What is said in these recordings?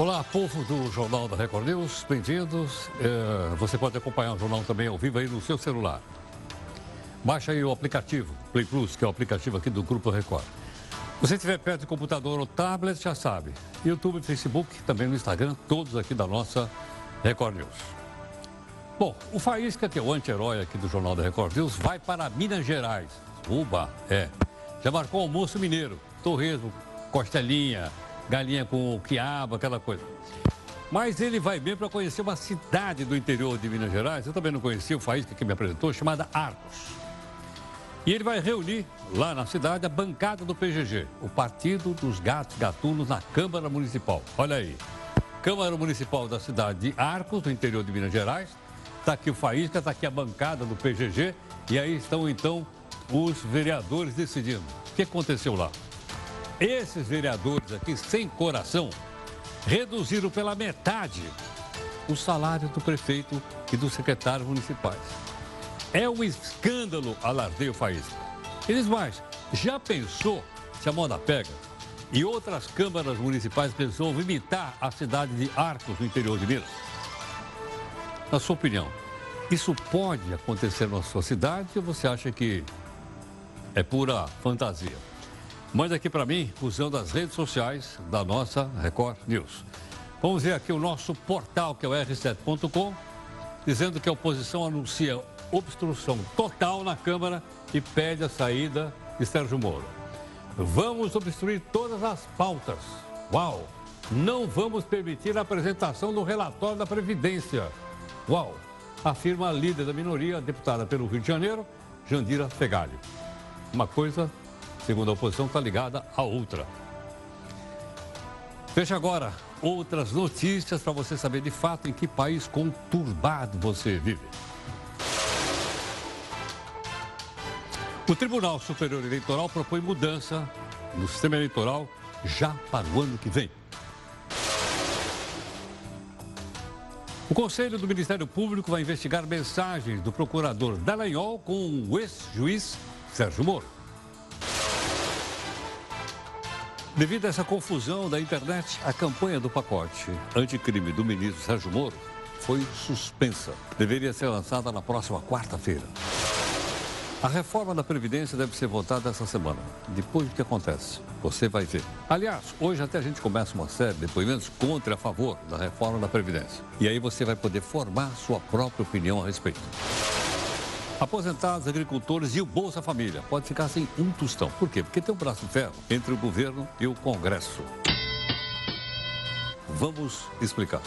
Olá, povo do Jornal da Record News, bem-vindos. É, você pode acompanhar o jornal também ao vivo aí no seu celular. Baixa aí o aplicativo Play Plus, que é o aplicativo aqui do Grupo Record. Se você estiver perto de computador ou tablet, já sabe. YouTube, Facebook, também no Instagram, todos aqui da nossa Record News. Bom, o Faísca, que é o anti-herói aqui do Jornal da Record News, vai para Minas Gerais. Uba, é. Já marcou almoço mineiro, torresmo, costelinha, galinha com quiabo, aquela coisa. Mas ele vai bem para conhecer uma cidade do interior de Minas Gerais, eu também não conhecia o Faísca que me apresentou, chamada Arcos. E ele vai reunir lá na cidade a bancada do PGG, o Partido dos Gatos Gatunos na Câmara Municipal. Olha aí. Câmara Municipal da cidade de Arcos, no interior de Minas Gerais. Está aqui o Faísca, está aqui a bancada do PGG. E aí estão então os vereadores decidindo. O que aconteceu lá? Esses vereadores aqui, sem coração, reduziram pela metade o salário do prefeito e dos secretários municipais. É um escândalo, alardeia o Faísca. Eles mais, já pensou se a moda pega e outras câmaras municipais resolvem imitar a cidade de Arcos, no interior de Minas? Na sua opinião, isso pode acontecer na sua cidade ou você acha que é pura fantasia? Manda aqui para mim, usando as redes sociais da nossa Record News. Vamos ver aqui o nosso portal, que é o r7.com, dizendo que a oposição anuncia obstrução total na Câmara e pede a saída de Sérgio Moro. Vamos obstruir todas as pautas. Uau! Não vamos permitir a apresentação do relatório da Previdência. Uau! Afirma a líder da minoria, deputada pelo Rio de Janeiro, Jandira Fegali. Uma coisa, segundo a oposição, está ligada à outra. Veja agora outras notícias para você saber de fato em que país conturbado você vive. O Tribunal Superior Eleitoral propõe mudança no sistema eleitoral já para o ano que vem. O Conselho do Ministério Público vai investigar mensagens do procurador Dallagnol com o ex-juiz Sérgio Moro. Devido a essa confusão da internet, a campanha do pacote anticrime do ministro Sérgio Moro foi suspensa. Deveria ser lançada na próxima quarta-feira. A reforma da Previdência deve ser votada essa semana. Depois do que acontece, você vai ver. Aliás, hoje até a gente começa uma série de depoimentos contra e a favor da reforma da Previdência. E aí você vai poder formar sua própria opinião a respeito. Aposentados, agricultores e o Bolsa Família pode ficar sem um tostão. Por quê? Porque tem um braço de ferro entre o governo e o Congresso. Vamos explicar.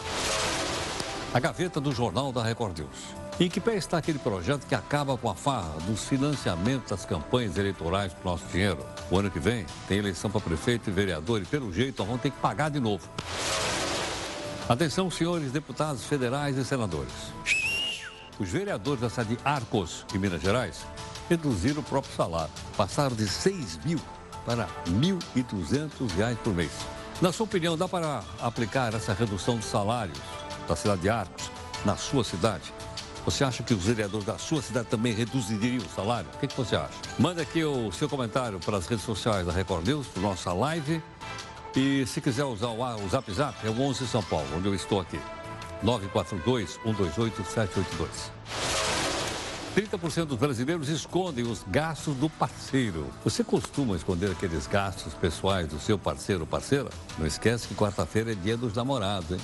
A gaveta do Jornal da Record News. Em que pé está aquele projeto que acaba com a farra dos financiamentos das campanhas eleitorais com nosso dinheiro? O ano que vem tem eleição para prefeito e vereador e, pelo jeito, vão ter que pagar de novo. Atenção, senhores deputados federais e senadores. Os vereadores da cidade de Arcos, em Minas Gerais, reduziram o próprio salário. Passaram de 6 mil para 1.200 reais por mês. Na sua opinião, dá para aplicar essa redução de salários da cidade de Arcos na sua cidade? Você acha que os vereadores da sua cidade também reduziriam o salário? O que, que você acha? Manda aqui o seu comentário para as redes sociais da Record News, para nossa live. E se quiser usar o Zap Zap, é o 11 São Paulo, onde eu estou aqui. 942-128-782. 30% dos brasileiros escondem os gastos do parceiro. Você costuma esconder aqueles gastos pessoais do seu parceiro ou parceira? Não esquece que quarta-feira é dia dos namorados, hein?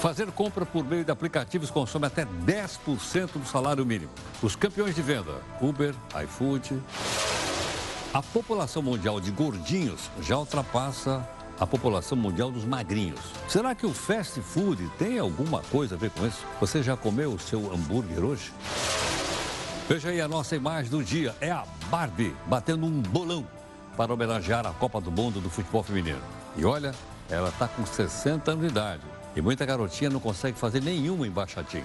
Fazer compra por meio de aplicativos consome até 10% do salário mínimo. Os campeões de venda, Uber, iFood. A população mundial de gordinhos já ultrapassa a população mundial dos magrinhos. Será que o fast food tem alguma coisa a ver com isso? Você já comeu o seu hambúrguer hoje? Veja aí a nossa imagem do dia. É a Barbie batendo um bolão para homenagear a Copa do Mundo do futebol feminino. E olha, ela está com 60 anos de idade. E muita garotinha não consegue fazer nenhuma embaixadinha.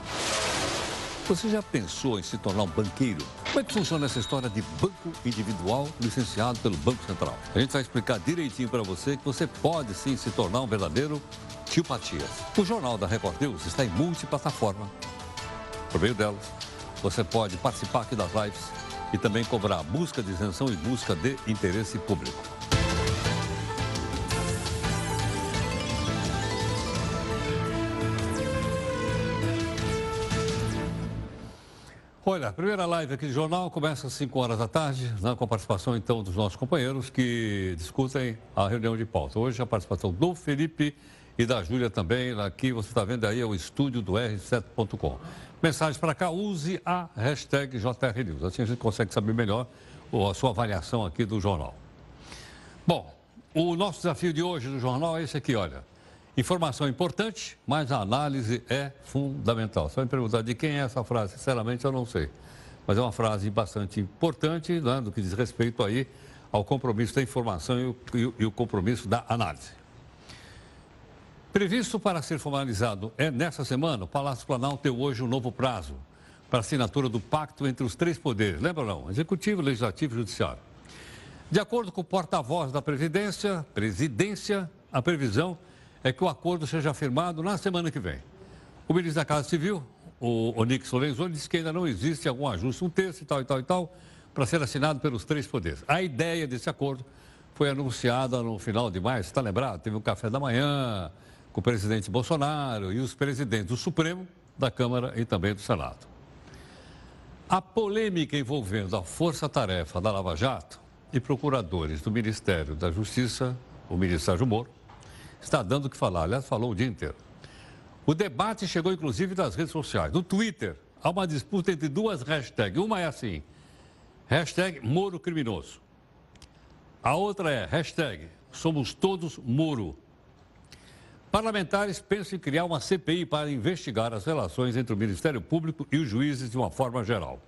Você já pensou em se tornar um banqueiro? Como é que funciona essa história de banco individual licenciado pelo Banco Central? A gente vai explicar direitinho para você que você pode sim se tornar um verdadeiro tio Patias. O Jornal da Record News está em multiplataforma. Por meio delas, você pode participar aqui das lives e também cobrar busca de isenção e busca de interesse público. Olha, a primeira live aqui do jornal começa às 5 horas da tarde, né, com a participação então dos nossos companheiros que discutem a reunião de pauta. Hoje a participação do Felipe e da Júlia também. Aqui você está vendo aí é o estúdio do R7.com. Mensagens para cá, use a hashtag JRNews. Assim a gente consegue saber melhor a sua avaliação aqui do jornal. Bom, o nosso desafio de hoje do jornal é esse aqui, olha. Informação importante, mas a análise é fundamental. Vai me perguntar de quem é essa frase, sinceramente eu não sei. Mas é uma frase bastante importante, né, do que diz respeito aí ao compromisso da informação e o, e, o compromisso da análise. Previsto para ser formalizado é nessa semana, o Palácio Planalto deu hoje um novo prazo para assinatura do pacto entre os três poderes. Lembra não? Executivo, Legislativo e Judiciário. De acordo com o porta-voz da Presidência, Presidência, a previsão é que o acordo seja firmado na semana que vem. O ministro da Casa Civil, o Onix Lorenzoni, disse que ainda não existe algum ajuste, um terço e tal e tal e tal, para ser assinado pelos três poderes. A ideia desse acordo foi anunciada no final de maio, está lembrado? Teve um café da manhã com o presidente Bolsonaro e os presidentes do Supremo, da Câmara e também do Senado. A polêmica envolvendo a força-tarefa da Lava Jato e procuradores do Ministério da Justiça, o ministro Sérgio Moro, está dando o que falar. Aliás, falou o dia inteiro. O debate chegou inclusive nas redes sociais. No Twitter, há uma disputa entre duas hashtags. Uma é assim, hashtag Moro Criminoso. A outra é hashtag Somos Todos Moro. Parlamentares pensam em criar uma CPI para investigar as relações entre o Ministério Público e os juízes de uma forma geral.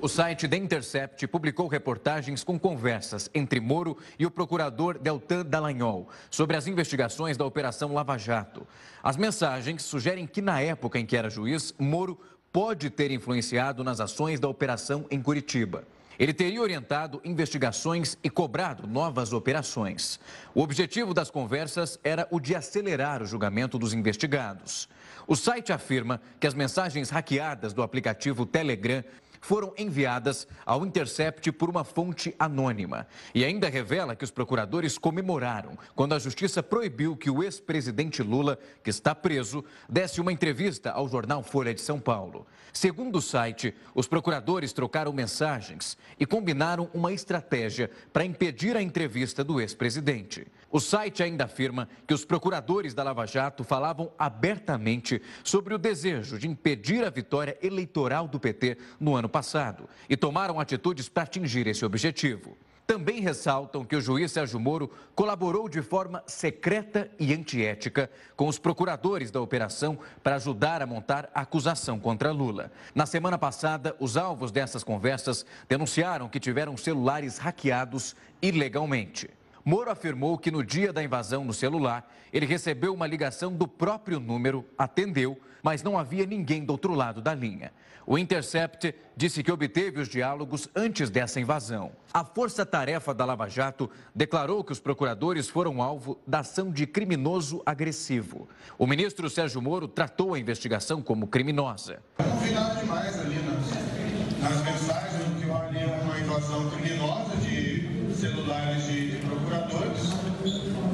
O site The Intercept publicou reportagens com conversas entre Moro e o procurador Deltan Dallagnol sobre as investigações da Operação Lava Jato. As mensagens sugerem que, na época em que era juiz, Moro pode ter influenciado nas ações da operação em Curitiba. Ele teria orientado investigações e cobrado novas operações. O objetivo das conversas era o de acelerar o julgamento dos investigados. O site afirma que as mensagens hackeadas do aplicativo Telegram foram enviadas ao Intercept por uma fonte anônima. E ainda revela que os procuradores comemoraram quando a justiça proibiu que o ex-presidente Lula, que está preso, desse uma entrevista ao jornal Folha de São Paulo. Segundo o site, os procuradores trocaram mensagens e combinaram uma estratégia para impedir a entrevista do ex-presidente. O site ainda afirma que os procuradores da Lava Jato falavam abertamente sobre o desejo de impedir a vitória eleitoral do PT no ano passado e tomaram atitudes para atingir esse objetivo. Também ressaltam que o juiz Sérgio Moro colaborou de forma secreta e antiética com os procuradores da operação para ajudar a montar a acusação contra Lula. Na semana passada, os alvos dessas conversas denunciaram que tiveram celulares hackeados ilegalmente. Moro afirmou que no dia da invasão no celular, ele recebeu uma ligação do próprio número, atendeu, mas não havia ninguém do outro lado da linha. O Intercept disse que obteve os diálogos antes dessa invasão. A força-tarefa da Lava Jato declarou que os procuradores foram alvo da ação de criminoso agressivo. O ministro Sérgio Moro tratou a investigação como criminosa. Confinado demais ali nas, nas mensagens que ali é uma invasão criminosa de celulares de, de procuradores.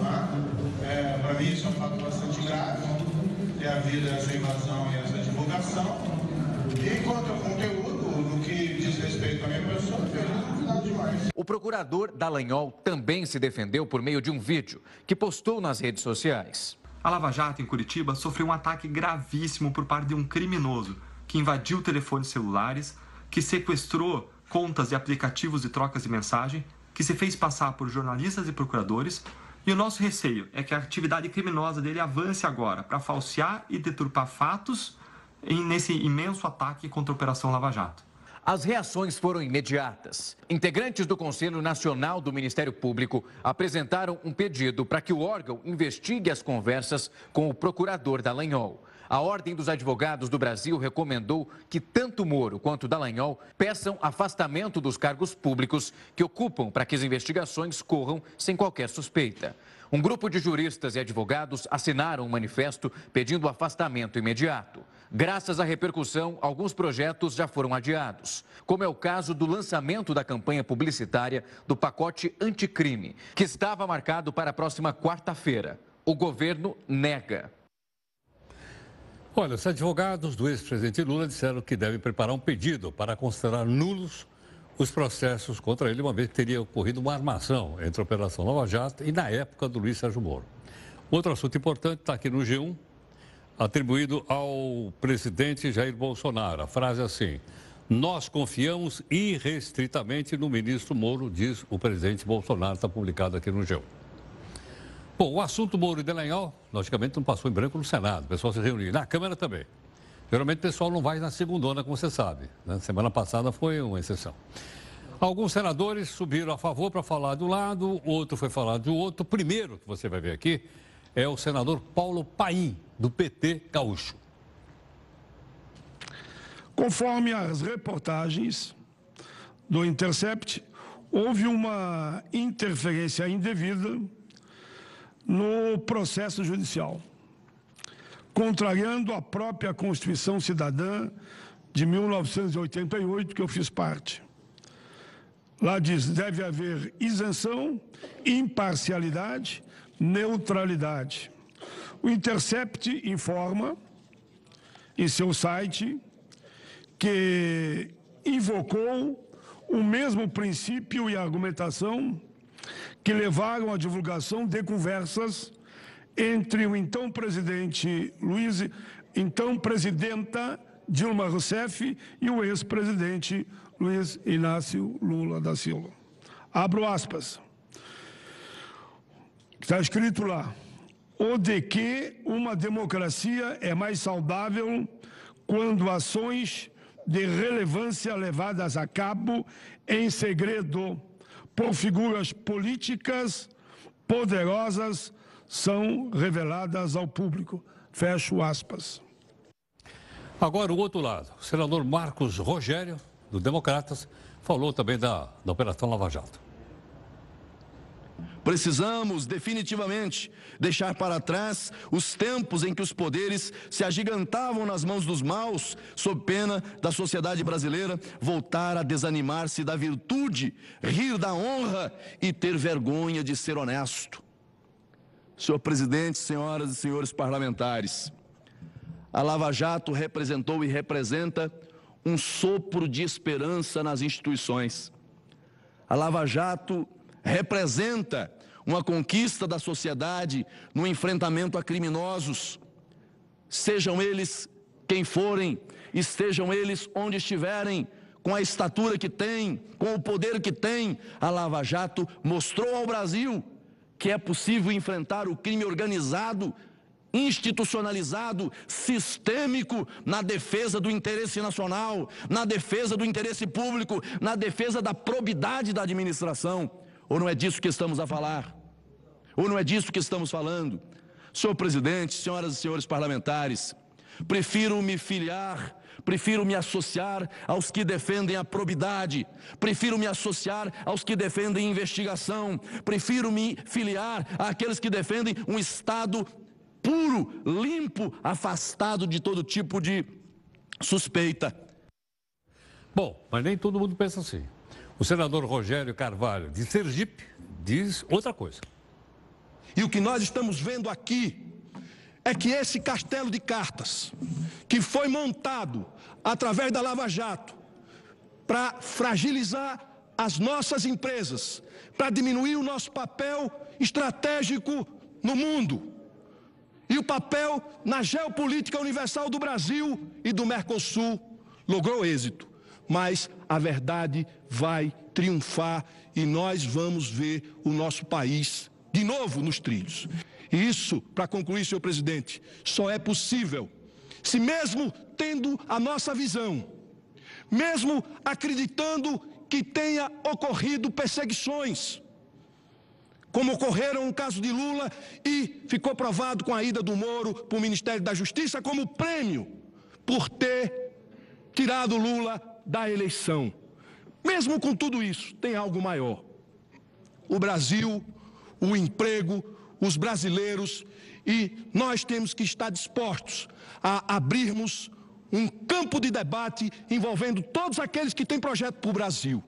Tá? É, Para mim isso é um fato bastante grave, havido essa invasão e essa divulgação. E quanto ao conteúdo, no que diz respeito à minha pessoa, feliz demais. O procurador Dallagnol também se defendeu por meio de um vídeo que postou nas redes sociais. A Lava Jato, em Curitiba, sofreu um ataque gravíssimo por parte de um criminoso que invadiu telefones celulares, que sequestrou contas e aplicativos de trocas de mensagem, que se fez passar por jornalistas e procuradores. E o nosso receio é que a atividade criminosa dele avance agora para falsear e deturpar fatos nesse imenso ataque contra a Operação Lava Jato. As reações foram imediatas. Integrantes do Conselho Nacional do Ministério Público apresentaram um pedido para que o órgão investigue as conversas com o procurador Dallagnol. A Ordem dos Advogados do Brasil recomendou que tanto Moro quanto Dallagnol peçam afastamento dos cargos públicos que ocupam para que as investigações corram sem qualquer suspeita. Um grupo de juristas e advogados assinaram um manifesto pedindo o afastamento imediato. Graças à repercussão, alguns projetos já foram adiados, como é o caso do lançamento da campanha publicitária do pacote anticrime, que estava marcado para a próxima quarta-feira. O governo nega. Olha, os advogados do ex-presidente Lula disseram que devem preparar um pedido para considerar nulos os processos contra ele, uma vez que teria ocorrido uma armação entre a Operação Nova Jato e na época do Luiz Sérgio Moro. Outro assunto importante está aqui no G1, atribuído ao presidente Jair Bolsonaro. A frase é assim: Nós confiamos irrestritamente no ministro Moro, diz o presidente Bolsonaro, está publicado aqui no G1. Bom, o assunto Moro e Delanhol, logicamente, não passou em branco no Senado, o pessoal se reuniu, na Câmara também. Geralmente o pessoal não vai na segunda, como você sabe. Né? Semana passada foi uma exceção. Alguns senadores subiram a favor para falar do lado, outro foi falar do outro. O primeiro que você vai ver aqui é o senador Paulo Paim, do PT Gaúcho. Conforme as reportagens do Intercept, houve uma interferência indevida no processo judicial contrariando a própria Constituição Cidadã de 1988, que eu fiz parte. Lá diz: deve haver isenção, imparcialidade, neutralidade. O Intercept informa em seu site que invocou o mesmo princípio e argumentação que levaram à divulgação de conversas entre o então presidente Luiz, então presidenta Dilma Rousseff e o ex-presidente Luiz Inácio Lula da Silva. Abro aspas. Está escrito lá. O de que uma democracia é mais saudável quando ações de relevância levadas a cabo em segredo por figuras políticas poderosas são reveladas ao público. Fecho aspas. Agora, o outro lado. O senador Marcos Rogério, do Democratas, falou também da, da Operação Lava Jato. Precisamos definitivamente deixar para trás os tempos em que os poderes se agigantavam nas mãos dos maus, sob pena da sociedade brasileira voltar a desanimar-se da virtude, rir da honra e ter vergonha de ser honesto. Senhor presidente, senhoras e senhores parlamentares, a Lava Jato representou e representa um sopro de esperança nas instituições. A Lava Jato representa uma conquista da sociedade no enfrentamento a criminosos, sejam eles quem forem, estejam eles onde estiverem, com a estatura que têm, com o poder que têm, a Lava Jato mostrou ao Brasil que é possível enfrentar o crime organizado, institucionalizado, sistêmico na defesa do interesse nacional, na defesa do interesse público, na defesa da probidade da administração. Ou não é disso que estamos a falar? Ou não é disso que estamos falando? Senhor presidente, senhoras e senhores parlamentares, prefiro me filiar Prefiro me associar aos que defendem a probidade. Prefiro me associar aos que defendem investigação. Prefiro me filiar àqueles que defendem um Estado puro, limpo, afastado de todo tipo de suspeita. Bom, mas nem todo mundo pensa assim. O senador Rogério Carvalho, de Sergipe, diz outra coisa. E o que nós estamos vendo aqui é que esse castelo de cartas, que foi montado através da Lava Jato, para fragilizar as nossas empresas, para diminuir o nosso papel estratégico no mundo e o papel na geopolítica universal do Brasil e do Mercosul, logrou êxito. Mas a verdade vai triunfar e nós vamos ver o nosso país de novo nos trilhos. E isso, para concluir, senhor presidente, só é possível se, mesmo tendo a nossa visão, mesmo acreditando que tenha ocorrido perseguições, como ocorreram no caso de Lula e ficou provado com a ida do Moro para o Ministério da Justiça como prêmio por ter tirado Lula da eleição. Mesmo com tudo isso, tem algo maior. O Brasil, o emprego, os brasileiros e nós temos que estar dispostos a abrirmos um campo de debate envolvendo todos aqueles que têm projeto para o Brasil.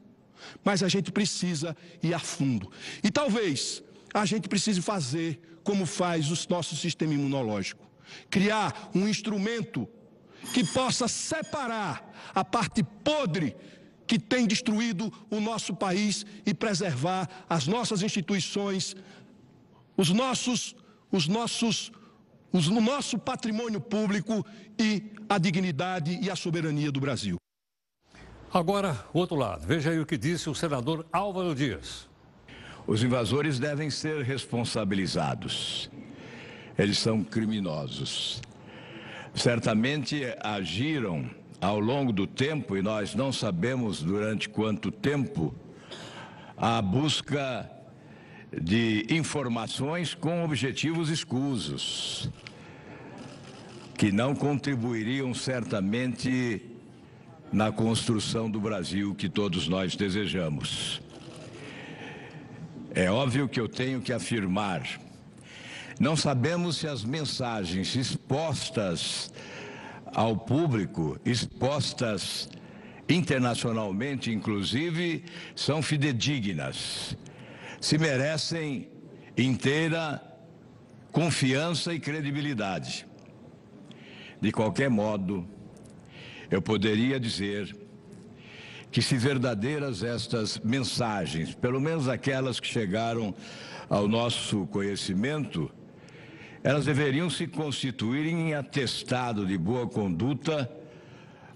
Mas a gente precisa ir a fundo. E talvez a gente precise fazer como faz o nosso sistema imunológico. criar um instrumento que possa separar a parte podre que tem destruído o nosso país e preservar as nossas instituições, os nossos, os nossos, os, o nosso patrimônio público e a dignidade e a soberania do Brasil. Agora, o outro lado. Veja aí o que disse o senador Álvaro Dias. Os invasores devem ser responsabilizados. Eles são criminosos. Certamente agiram ao longo do tempo, e nós não sabemos durante quanto tempo, a busca de informações com objetivos escusos, que não contribuiriam certamente na construção do Brasil que todos nós desejamos. É óbvio que eu tenho que afirmar. Não sabemos se as mensagens expostas ao público, expostas internacionalmente, inclusive, são fidedignas. Se merecem inteira confiança e credibilidade. De qualquer modo, eu poderia dizer que, se verdadeiras estas mensagens, pelo menos aquelas que chegaram ao nosso conhecimento, elas deveriam se constituir em atestado de boa conduta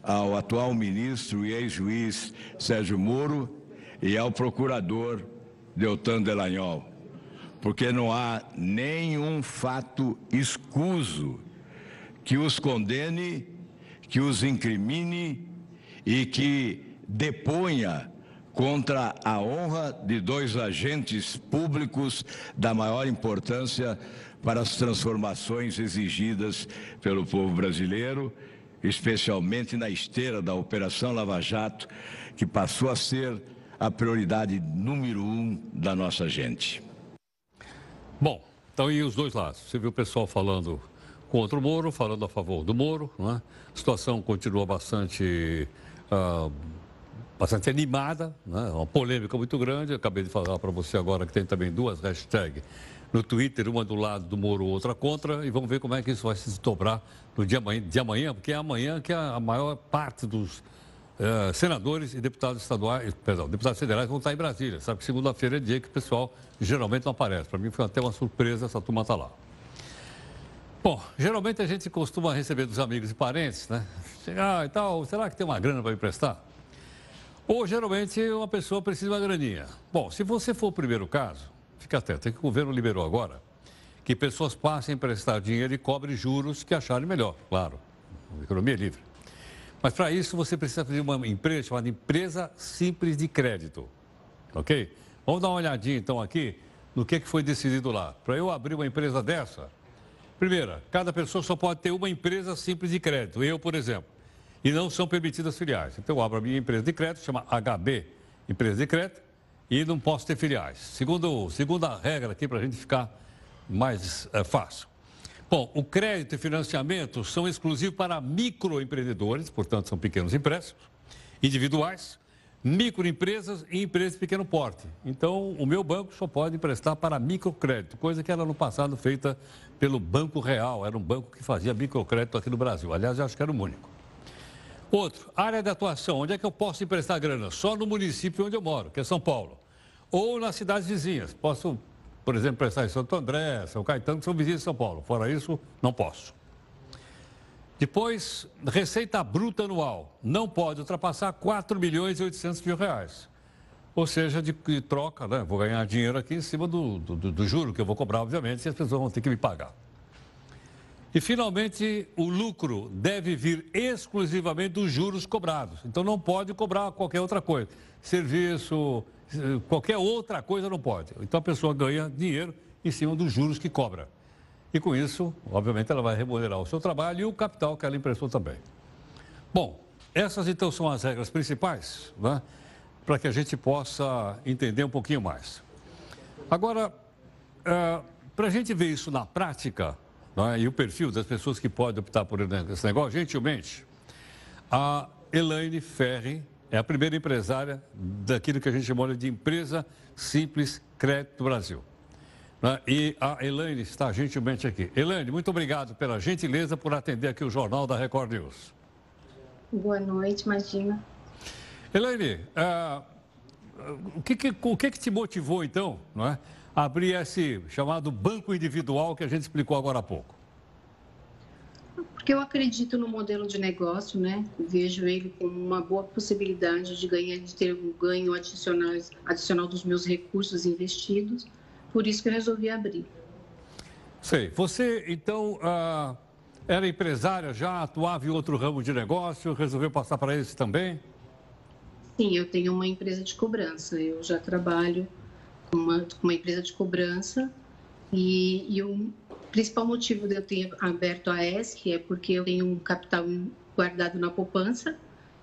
ao atual ministro e ex-juiz Sérgio Moro e ao procurador Deltan Delagnol, porque não há nenhum fato escuso que os condene, que os incrimine e que deponha contra a honra de dois agentes públicos da maior importância para as transformações exigidas pelo povo brasileiro, especialmente na esteira da Operação Lava Jato, que passou a ser a prioridade número um da nossa gente. Bom, então e os dois lados? Você viu o pessoal falando contra o Moro, falando a favor do Moro, é? A situação continua bastante, uh, bastante animada, né? uma polêmica muito grande. Acabei de falar para você agora que tem também duas hashtags no Twitter, uma do lado do Moro, outra contra, e vamos ver como é que isso vai se desdobrar no dia de amanhã, porque é amanhã que a maior parte dos uh, senadores e deputados estaduais, perdão, deputados federais vão estar em Brasília. Sabe que segunda-feira é dia que o pessoal geralmente não aparece. Para mim foi até uma surpresa essa turma estar tá lá. Bom, geralmente a gente costuma receber dos amigos e parentes, né? Chegar e tal, será que tem uma grana para emprestar? Ou geralmente uma pessoa precisa de uma graninha. Bom, se você for o primeiro caso, fica atento, é que o governo liberou agora que pessoas passem a emprestar dinheiro e cobrem juros que acharem melhor, claro. Economia é livre. Mas para isso você precisa fazer uma empresa chamada Empresa Simples de Crédito. Ok? Vamos dar uma olhadinha então aqui no que, que foi decidido lá. Para eu abrir uma empresa dessa, primeira, cada pessoa só pode ter uma empresa simples de crédito. Eu, por exemplo. E não são permitidas filiais. Então eu abro a minha empresa de crédito, chama HB Empresa de Crédito e não posso ter filiais. Segundo, segunda regra aqui para a gente ficar mais é, fácil. Bom, o crédito e financiamento são exclusivos para microempreendedores, portanto são pequenos empréstimos, individuais, microempresas e empresas de pequeno porte. Então, o meu banco só pode emprestar para microcrédito, coisa que era no passado feita pelo Banco Real, era um banco que fazia microcrédito aqui no Brasil. Aliás, eu acho que era o único. Outro, área de atuação. Onde é que eu posso emprestar grana? Só no município onde eu moro, que é São Paulo. Ou nas cidades vizinhas. Posso, por exemplo, emprestar em Santo André, São Caetano, que são vizinhos de São Paulo. Fora isso, não posso. Depois, receita bruta anual. Não pode ultrapassar 4 milhões e 800 mil reais. Ou seja, de, de troca, né? Vou ganhar dinheiro aqui em cima do, do, do juro que eu vou cobrar, obviamente, e as pessoas vão ter que me pagar. E, finalmente, o lucro deve vir exclusivamente dos juros cobrados. Então, não pode cobrar qualquer outra coisa. Serviço, qualquer outra coisa não pode. Então, a pessoa ganha dinheiro em cima dos juros que cobra. E, com isso, obviamente, ela vai remunerar o seu trabalho e o capital que ela emprestou também. Bom, essas, então, são as regras principais, né? para que a gente possa entender um pouquinho mais. Agora, é, para a gente ver isso na prática, é? e o perfil das pessoas que podem optar por esse negócio, gentilmente, a Elaine Ferri é a primeira empresária daquilo que a gente chama de empresa simples crédito Brasil. Né? E a Elaine está gentilmente aqui. Elaine, muito obrigado pela gentileza por atender aqui o Jornal da Record News. Boa noite, imagina. Elaine, uh, o, que, que, o que, que te motivou, então, não é, a abrir esse chamado banco individual que a gente explicou agora há pouco? Porque eu acredito no modelo de negócio, né? Vejo ele como uma boa possibilidade de ganhar, de ter um ganho adicional, adicional dos meus recursos investidos por isso que eu resolvi abrir. Sei. Você, então, ah, era empresária já, atuava em outro ramo de negócio, resolveu passar para esse também? Sim, eu tenho uma empresa de cobrança. Eu já trabalho com uma, com uma empresa de cobrança e, e, o principal motivo de eu ter aberto a ESC é porque eu tenho um capital guardado na poupança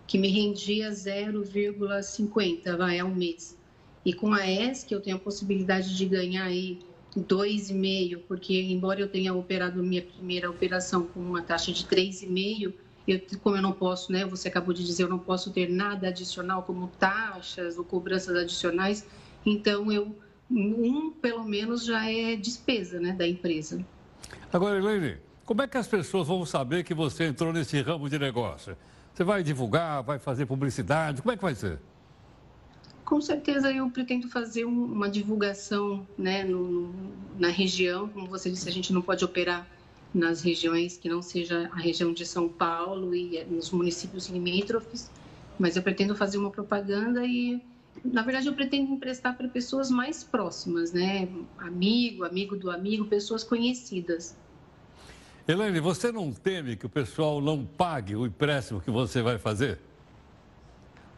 que me rendia 0,50 vai ao mês. E com a ESC eu tenho a possibilidade de ganhar aí 2,5, porque embora eu tenha operado minha primeira operação com uma taxa de 3,5, eu, como eu não posso, né, você acabou de dizer, eu não posso ter nada adicional como taxas ou cobranças adicionais, então eu um pelo menos já é despesa, né, da empresa. Agora, Elaine, como é que as pessoas vão saber que você entrou nesse ramo de negócio? Você vai divulgar, vai fazer publicidade, como é que vai ser? Com certeza eu pretendo fazer uma divulgação né, no, na região. Como você disse, a gente não pode operar nas regiões que não seja a região de São Paulo e eh, nos municípios limítrofes, mas eu pretendo fazer uma propaganda e, na verdade, eu pretendo emprestar para pessoas mais próximas, né? Amigo, amigo do amigo, pessoas conhecidas. Elaine, você não teme que o pessoal não pague o empréstimo que você vai fazer?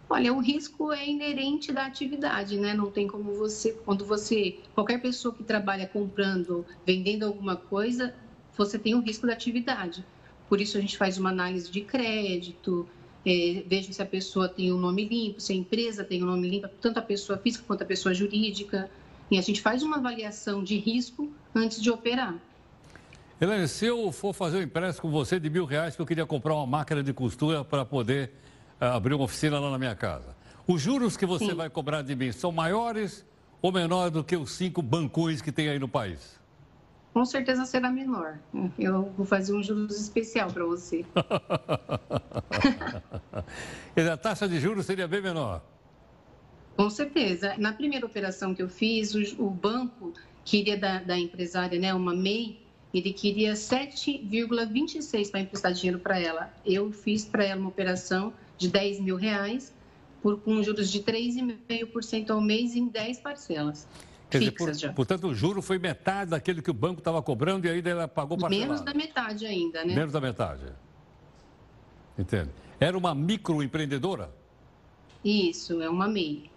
Olha, o risco é inerente da atividade, né? Não tem como você, quando você, qualquer pessoa que trabalha comprando, vendendo alguma coisa, você tem o risco da atividade. Por isso a gente faz uma análise de crédito, é, veja se a pessoa tem o um nome limpo, se a empresa tem o um nome limpo, tanto a pessoa física quanto a pessoa jurídica. E a gente faz uma avaliação de risco antes de operar. Helene, se eu for fazer um empréstimo com você de mil reais, que eu queria comprar uma máquina de costura para poder é, abrir uma oficina lá na minha casa. Os juros que você Sim. vai cobrar de mim são maiores ou menores do que os cinco bancões que tem aí no país? Com certeza será menor. Eu vou fazer um juros especial para você. a taxa de juros seria bem menor. Com certeza. Na primeira operação que eu fiz, o, o banco queria da, da empresária, né, uma MEI, ele queria 7,26 para emprestar dinheiro para ela. Eu fiz para ela uma operação de 10 mil reais por, com juros de 3,5% ao mês em 10 parcelas. Quer dizer, por, já. Portanto, o juro foi metade daquele que o banco estava cobrando e ainda ela pagou parcelado. Menos da metade ainda, né? Menos da metade. Entendo. Era uma microempreendedora? Isso, é uma MEI.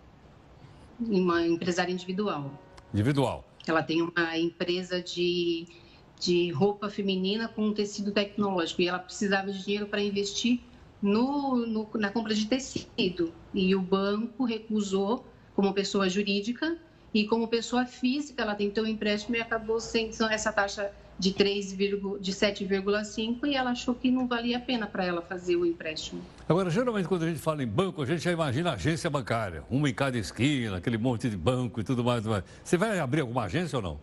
Uma empresária individual. Individual. Ela tem uma empresa de, de roupa feminina com tecido tecnológico e ela precisava de dinheiro para investir no, no, na compra de tecido. E o banco recusou como pessoa jurídica e como pessoa física, ela tentou um empréstimo e acabou sendo essa taxa de 3, de 7,5 e ela achou que não valia a pena para ela fazer o empréstimo. Agora, geralmente quando a gente fala em banco, a gente já imagina agência bancária, uma em cada esquina, aquele monte de banco e tudo mais. Tudo mais. Você vai abrir alguma agência ou não?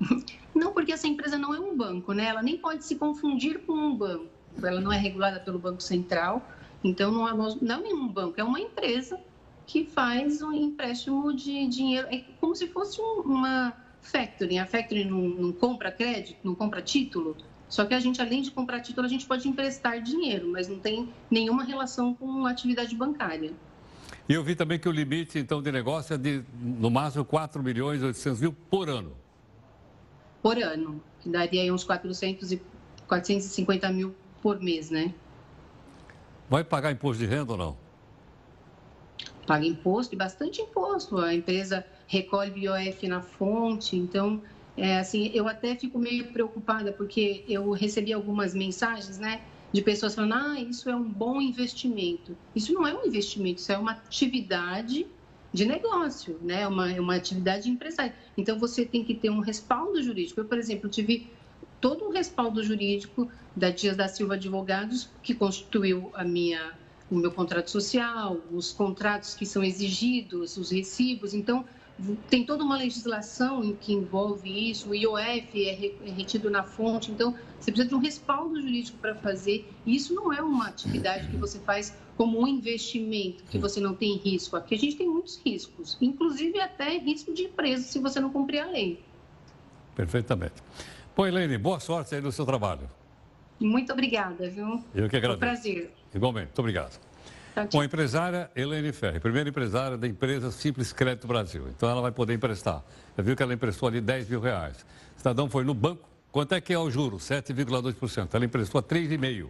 Não, porque essa empresa não é um banco, né? Ela nem pode se confundir com um banco ela não é regulada pelo Banco Central, então não é, não é nenhum banco, é uma empresa que faz um empréstimo de dinheiro, é como se fosse uma factoring. A factoring não, não compra crédito, não compra título, só que a gente, além de comprar título, a gente pode emprestar dinheiro, mas não tem nenhuma relação com atividade bancária. E eu vi também que o limite, então, de negócio é de, no máximo, 4 milhões e 800 mil por ano. Por ano. Que daria aí uns 400 e 450 mil por mês, né? Vai pagar imposto de renda ou não? Paga imposto e bastante imposto. A empresa recolhe BOF na fonte, então, é, assim, eu até fico meio preocupada porque eu recebi algumas mensagens, né? De pessoas falando, ah, isso é um bom investimento. Isso não é um investimento, isso é uma atividade de negócio, né? Uma, uma atividade empresária. Então, você tem que ter um respaldo jurídico. Eu, por exemplo, tive todo um respaldo jurídico da Dias da Silva Advogados, que constituiu a minha, o meu contrato social, os contratos que são exigidos, os recibos. Então, tem toda uma legislação que envolve isso, o IOF é, é retido na fonte, então você precisa de um respaldo jurídico para fazer. Isso não é uma atividade que você faz como um investimento, que você não tem risco. Aqui a gente tem muitos riscos, inclusive até risco de empresa se você não cumprir a lei. Perfeitamente. Pô, Helene, boa sorte aí no seu trabalho. Muito obrigada, viu? Eu que agradeço. Foi um prazer. Igualmente, muito obrigado. Com a empresária Helene Ferri, primeira empresária da empresa Simples Crédito Brasil. Então ela vai poder emprestar. Já viu que ela emprestou ali 10 mil reais. O cidadão foi no banco. Quanto é que é o juro? 7,2%. Ela emprestou a 3,5%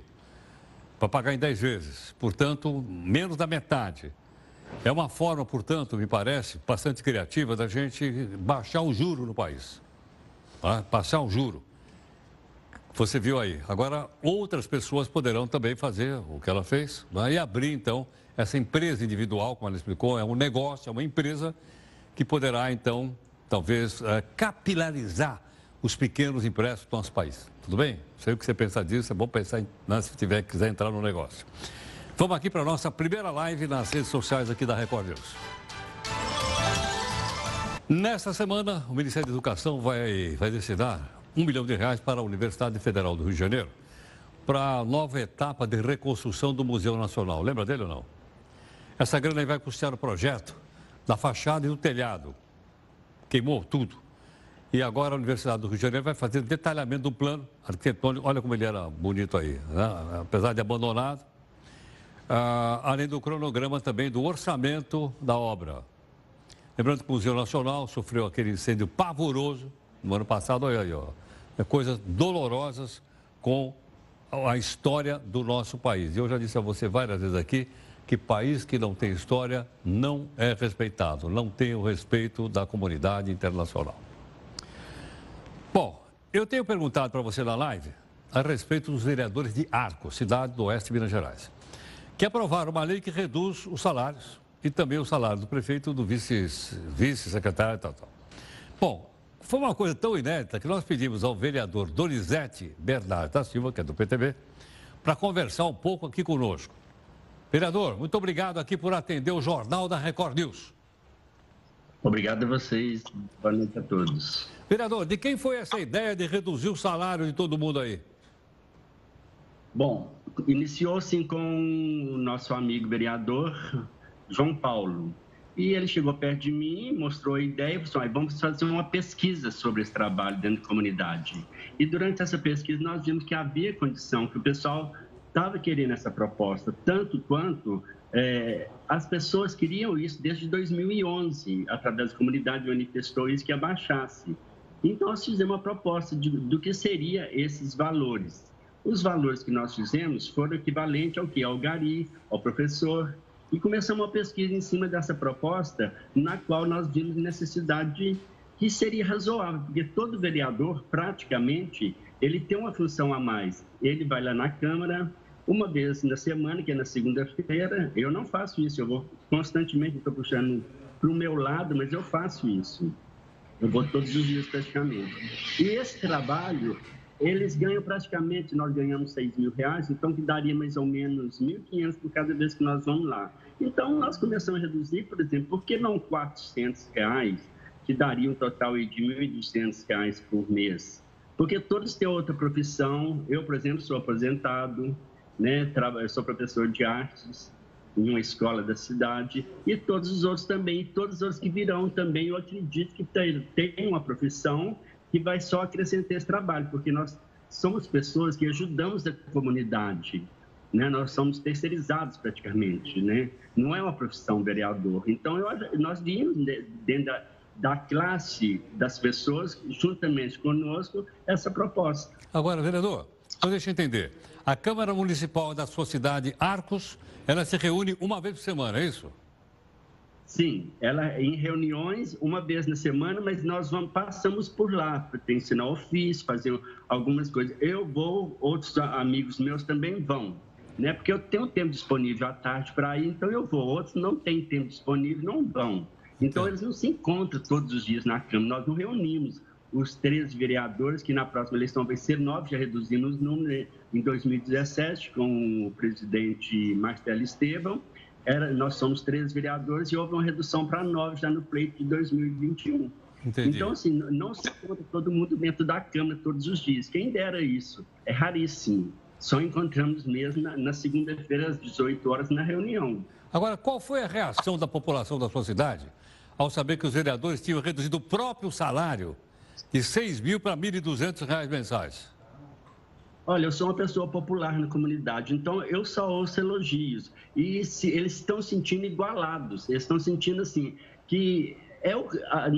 para pagar em 10 vezes. Portanto, menos da metade. É uma forma, portanto, me parece, bastante criativa da gente baixar o juro no país. Tá? Baixar o juro. Você viu aí. Agora, outras pessoas poderão também fazer o que ela fez né? e abrir, então, essa empresa individual, como ela explicou, é um negócio, é uma empresa que poderá, então, talvez é, capilarizar os pequenos empréstimos do nosso país. Tudo bem? Sei o que você pensa disso, é bom pensar né, se tiver quiser entrar no negócio. Vamos aqui para a nossa primeira live nas redes sociais aqui da Record News. Nesta semana, o Ministério da Educação vai, vai um milhão de reais para a Universidade Federal do Rio de Janeiro para a nova etapa de reconstrução do Museu Nacional. Lembra dele ou não? Essa grana vai custear o projeto da fachada e do telhado. Queimou tudo. E agora a Universidade do Rio de Janeiro vai fazer detalhamento do plano arquitetônico. Olha como ele era bonito aí, né? apesar de abandonado. Ah, além do cronograma também do orçamento da obra. Lembrando que o Museu Nacional sofreu aquele incêndio pavoroso no ano passado, olha aí, ó coisas dolorosas com a história do nosso país. Eu já disse a você várias vezes aqui que país que não tem história não é respeitado, não tem o respeito da comunidade internacional. Bom, eu tenho perguntado para você na live a respeito dos vereadores de Arco, cidade do oeste de Minas Gerais, que aprovaram uma lei que reduz os salários e também o salário do prefeito, do vice-secretário vice e tal, tal. Bom, foi uma coisa tão inédita que nós pedimos ao vereador Donizete Bernardo da Silva, que é do PTB, para conversar um pouco aqui conosco. Vereador, muito obrigado aqui por atender o Jornal da Record News. Obrigado a vocês. Boa noite a todos. Vereador, de quem foi essa ideia de reduzir o salário de todo mundo aí? Bom, iniciou-se com o nosso amigo vereador João Paulo. E ele chegou perto de mim, mostrou a ideia, falou: vamos fazer uma pesquisa sobre esse trabalho dentro da comunidade. E durante essa pesquisa nós vimos que havia condição, que o pessoal estava querendo essa proposta, tanto quanto é, as pessoas queriam isso desde 2011, através da comunidade manifestou isso que abaixasse. Então nós fizemos uma proposta de, do que seria esses valores. Os valores que nós fizemos foram equivalentes ao que? Ao gari, ao professor, e começamos uma pesquisa em cima dessa proposta, na qual nós vimos necessidade de, que seria razoável, porque todo vereador, praticamente, ele tem uma função a mais. Ele vai lá na Câmara uma vez na semana, que é na segunda-feira. Eu não faço isso, eu vou constantemente, estou puxando para o meu lado, mas eu faço isso. Eu vou todos os dias praticamente. E esse trabalho, eles ganham praticamente, nós ganhamos 6 mil reais, então que daria mais ou menos 1.500 por cada vez que nós vamos lá. Então, nós começamos a reduzir, por exemplo, por que não 400 reais, que daria um total de 1.200 reais por mês? Porque todos têm outra profissão. Eu, por exemplo, sou aposentado, né? Sou professor de artes em uma escola da cidade e todos os outros também, todos os outros que virão também, eu acredito que tem uma profissão que vai só acrescentar esse trabalho, porque nós somos pessoas que ajudamos a comunidade, né? Nós somos terceirizados praticamente, né? Não é uma profissão vereador. Então, eu, nós vimos dentro da, da classe das pessoas, juntamente conosco, essa proposta. Agora, vereador, só deixa eu entender. A Câmara Municipal da sua cidade, Arcos, ela se reúne uma vez por semana, é isso? Sim, ela em reuniões uma vez na semana, mas nós vamos, passamos por lá para ensinar ofício, fazer algumas coisas. Eu vou, outros amigos meus também vão, né? Porque eu tenho tempo disponível à tarde para ir, então eu vou. Outros não têm tempo disponível, não vão. Então eles não se encontram todos os dias na Câmara. Nós não reunimos os três vereadores, que na próxima eleição vai ser nove, já reduzimos os números em 2017 com o presidente Marcelo Estevam era, nós somos três vereadores e houve uma redução para nove já no pleito de 2021. Entendi. Então, assim, não se encontra todo mundo dentro da Câmara todos os dias. Quem dera isso? É raríssimo. Só encontramos mesmo na, na segunda-feira, às 18 horas, na reunião. Agora, qual foi a reação da população da sua cidade ao saber que os vereadores tinham reduzido o próprio salário de 6 mil para 1.200 reais mensais? Olha, eu sou uma pessoa popular na comunidade, então eu só ouço elogios. E se, eles estão sentindo igualados, eles estão sentindo assim, que é o, a,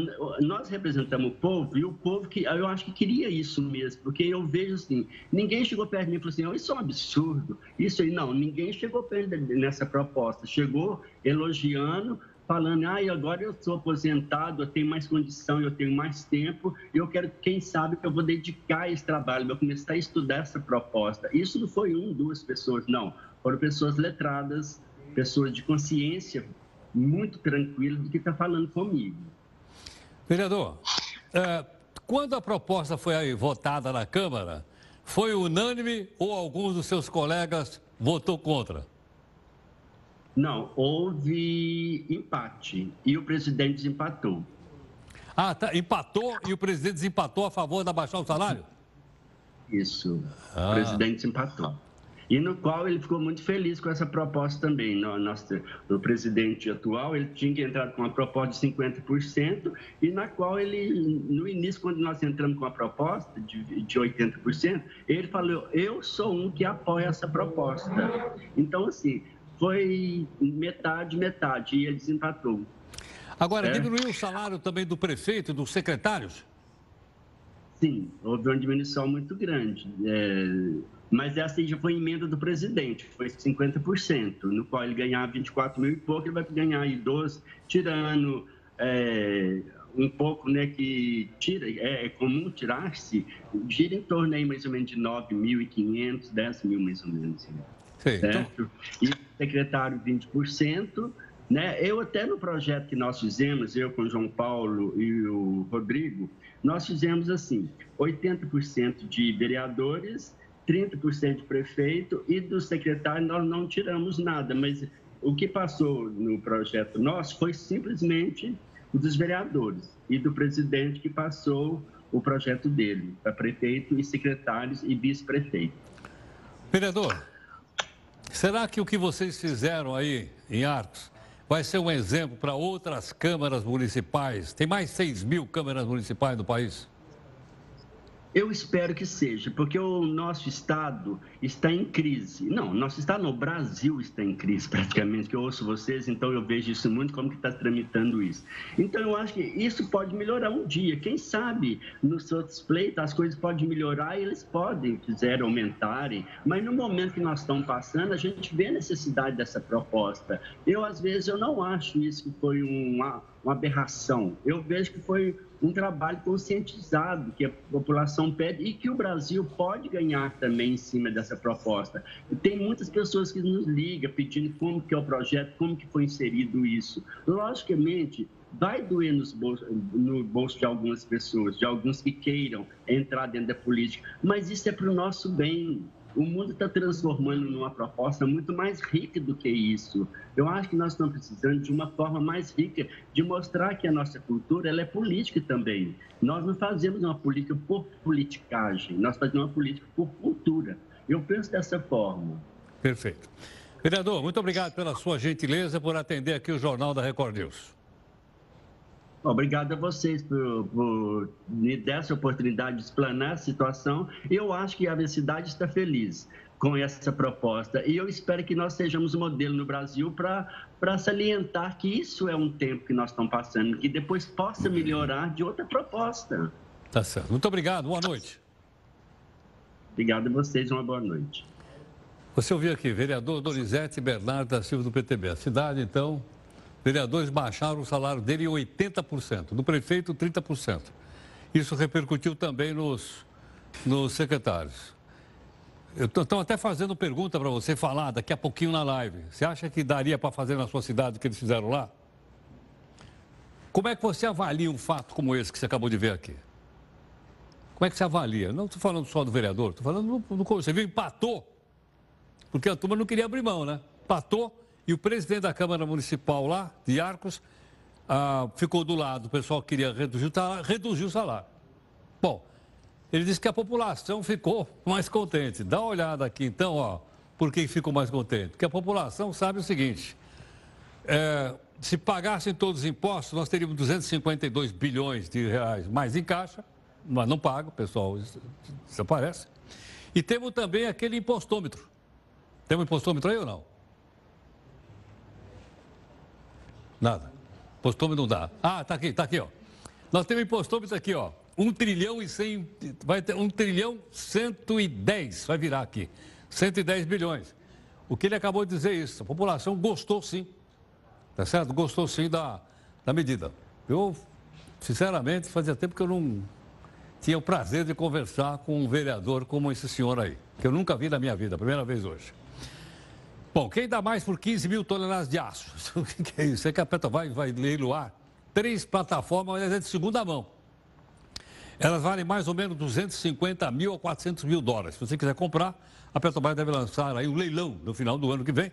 nós representamos o povo e o povo que eu acho que queria isso mesmo, porque eu vejo assim, ninguém chegou perto de mim e falou assim, oh, isso é um absurdo, isso aí, não, ninguém chegou perto nessa proposta, chegou elogiando, falando, ah, agora eu sou aposentado, eu tenho mais condição, eu tenho mais tempo, eu quero, quem sabe, que eu vou dedicar esse trabalho, vou começar a estudar essa proposta. Isso não foi um, duas pessoas, não. Foram pessoas letradas, pessoas de consciência muito tranquilas do que está falando comigo. Vereador, é, quando a proposta foi votada na Câmara, foi unânime ou alguns dos seus colegas votou contra? Não, houve empate e o presidente desempatou. Ah, tá. Empatou e o presidente desempatou a favor da baixar o salário? Isso. Ah. O presidente desempatou. E no qual ele ficou muito feliz com essa proposta também. No, nosso, o presidente atual, ele tinha que entrar com uma proposta de 50%, e na qual ele, no início, quando nós entramos com a proposta de, de 80%, ele falou, eu sou um que apoia essa proposta. Então, assim, foi metade, metade, e ele desempatou. Agora, é. diminuiu o salário também do prefeito e dos secretários? Sim, houve uma diminuição muito grande. É, mas essa já foi emenda do presidente, foi 50%, no qual ele ganhava 24 mil e pouco, ele vai ganhar aí 12, tirando é, um pouco, né, que tira, é, é comum tirar-se, gira em torno aí mais ou menos de 9.500, 10 mil mais ou menos. Sim, certo? Então... E secretário 20%. Né? Eu até no projeto que nós fizemos, eu com o João Paulo e o Rodrigo, nós fizemos assim, 80% de vereadores, 30% de prefeito e do secretário nós não tiramos nada, mas o que passou no projeto nosso foi simplesmente o dos vereadores e do presidente que passou o projeto dele para prefeito e secretários e vice-prefeito. Vereador, Será que o que vocês fizeram aí em Arcos vai ser um exemplo para outras câmaras municipais? Tem mais 6 mil câmaras municipais no país? Eu espero que seja, porque o nosso Estado está em crise. Não, nosso Estado no Brasil está em crise, praticamente, que eu ouço vocês, então eu vejo isso muito, como que está tramitando isso. Então, eu acho que isso pode melhorar um dia. Quem sabe, nos outros pleitos, as coisas podem melhorar e eles podem, quiser aumentarem, mas no momento que nós estamos passando, a gente vê a necessidade dessa proposta. Eu, às vezes, eu não acho isso que foi uma, uma aberração. Eu vejo que foi um trabalho conscientizado que a população pede e que o Brasil pode ganhar também em cima dessa proposta. Tem muitas pessoas que nos ligam pedindo como que é o projeto, como que foi inserido isso. Logicamente, vai doer nos bolsos, no bolso de algumas pessoas, de alguns que queiram entrar dentro da política, mas isso é para o nosso bem o mundo está transformando numa proposta muito mais rica do que isso. Eu acho que nós estamos precisando de uma forma mais rica de mostrar que a nossa cultura ela é política também. Nós não fazemos uma política por politicagem, nós fazemos uma política por cultura. Eu penso dessa forma. Perfeito. Vereador, muito obrigado pela sua gentileza por atender aqui o Jornal da Record News. Obrigado a vocês por, por me dar essa oportunidade de explanar a situação. Eu acho que a minha cidade está feliz com essa proposta. E eu espero que nós sejamos um modelo no Brasil para salientar que isso é um tempo que nós estamos passando, que depois possa melhorar de outra proposta. Tá certo. Muito obrigado. Boa noite. Obrigado a vocês. Uma boa noite. Você ouviu aqui, vereador Donizete Bernardo da Silva do PTB. A cidade, então, vereadores baixaram o salário dele em 80%, do prefeito 30%. Isso repercutiu também nos, nos secretários. Estão até fazendo pergunta para você falar daqui a pouquinho na live. Você acha que daria para fazer na sua cidade o que eles fizeram lá? Como é que você avalia um fato como esse que você acabou de ver aqui? Como é que você avalia? Não estou falando só do vereador, estou falando do, do. Você viu, empatou. Porque a turma não queria abrir mão, né? Empatou E o presidente da Câmara Municipal lá, de Arcos, ah, ficou do lado, o pessoal queria reduzir o salário, reduziu o salário. Bom, ele disse que a população ficou mais contente. Dá uma olhada aqui, então, ó, por que ficou mais contente? Porque a população sabe o seguinte: é, se pagassem todos os impostos, nós teríamos 252 bilhões de reais mais em caixa, mas não paga, o pessoal desaparece. E temos também aquele impostômetro. Tem um impostômetro aí ou não? Nada. Impostômetro não dá. Ah, tá aqui, tá aqui, ó. Nós temos impostômetro aqui, ó. 1 trilhão e 100, vai ter 1 trilhão 110, vai virar aqui. 110 bilhões. O que ele acabou de dizer é isso. A população gostou sim. Tá certo? Gostou sim da, da medida. Eu, sinceramente, fazia tempo que eu não tinha o prazer de conversar com um vereador como esse senhor aí, que eu nunca vi na minha vida, primeira vez hoje. Bom, quem dá mais por 15 mil toneladas de aço? O que é isso? É que a Petrobras vai leiloar três plataformas, mas é de segunda mão. Elas valem mais ou menos 250 mil a 400 mil dólares. Se você quiser comprar, a Petrobras deve lançar aí um leilão no final do ano que vem.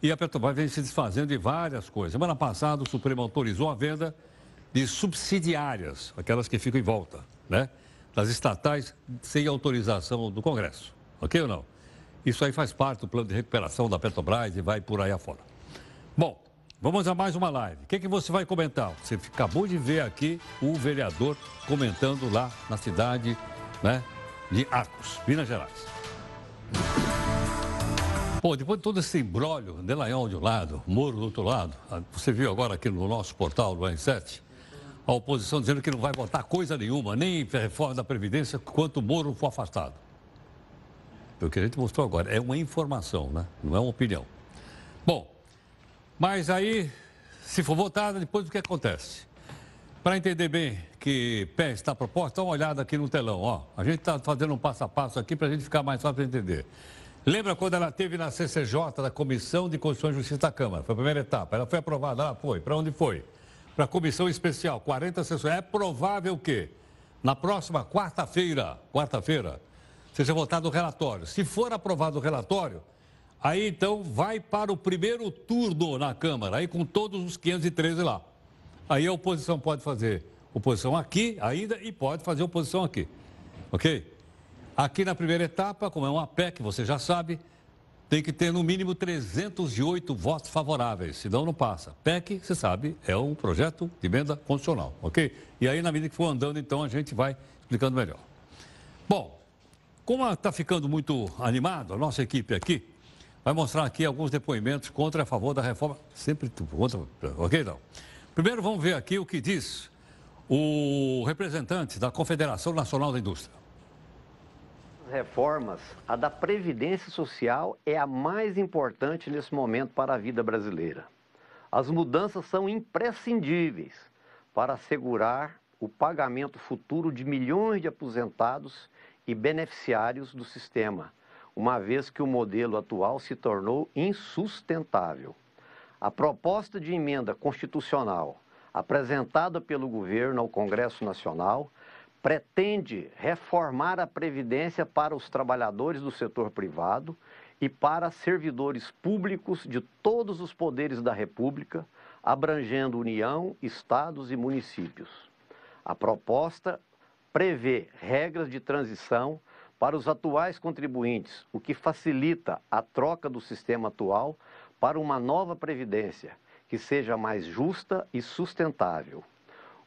E a Petrobras vem se desfazendo de várias coisas. Semana passada, o Supremo autorizou a venda de subsidiárias, aquelas que ficam em volta, né? Das estatais sem autorização do Congresso. Ok ou não? Isso aí faz parte do plano de recuperação da Petrobras e vai por aí afora. Bom, Vamos a mais uma live. O que, é que você vai comentar? Você acabou de ver aqui o vereador comentando lá na cidade né, de Arcos, Minas Gerais. Pô, depois de todo esse embrólio, Delanhol de um lado, Moro do outro lado, você viu agora aqui no nosso portal do N7, a oposição dizendo que não vai votar coisa nenhuma, nem reforma da Previdência, quanto o Moro for afastado. O que a gente mostrou agora é uma informação, né? Não é uma opinião. Bom, mas aí, se for votada, depois o que acontece? Para entender bem que pé está proposta, dá uma olhada aqui no telão. Ó. A gente está fazendo um passo a passo aqui para a gente ficar mais fácil para entender. Lembra quando ela teve na CCJ, da Comissão de Constituição e Justiça da Câmara? Foi a primeira etapa. Ela foi aprovada, ela foi. Para onde foi? Para a Comissão Especial, 40 sessões. É provável que na próxima quarta-feira, quarta-feira, seja votado o relatório. Se for aprovado o relatório, Aí então vai para o primeiro turno na Câmara, aí com todos os 513 lá. Aí a oposição pode fazer oposição aqui ainda e pode fazer oposição aqui. Ok? Aqui na primeira etapa, como é uma PEC, você já sabe, tem que ter no mínimo 308 votos favoráveis, senão não passa. PEC, você sabe, é um projeto de emenda constitucional, ok? E aí, na medida que for andando, então, a gente vai explicando melhor. Bom, como está ficando muito animado a nossa equipe aqui, vai mostrar aqui alguns depoimentos contra e a favor da reforma. Sempre contra, ok? Não. Primeiro vamos ver aqui o que diz o representante da Confederação Nacional da Indústria. Reformas, a da Previdência Social é a mais importante nesse momento para a vida brasileira. As mudanças são imprescindíveis para assegurar o pagamento futuro de milhões de aposentados e beneficiários do sistema uma vez que o modelo atual se tornou insustentável. A proposta de emenda constitucional apresentada pelo governo ao Congresso Nacional pretende reformar a previdência para os trabalhadores do setor privado e para servidores públicos de todos os poderes da República, abrangendo União, estados e municípios. A proposta prevê regras de transição para os atuais contribuintes, o que facilita a troca do sistema atual para uma nova previdência que seja mais justa e sustentável.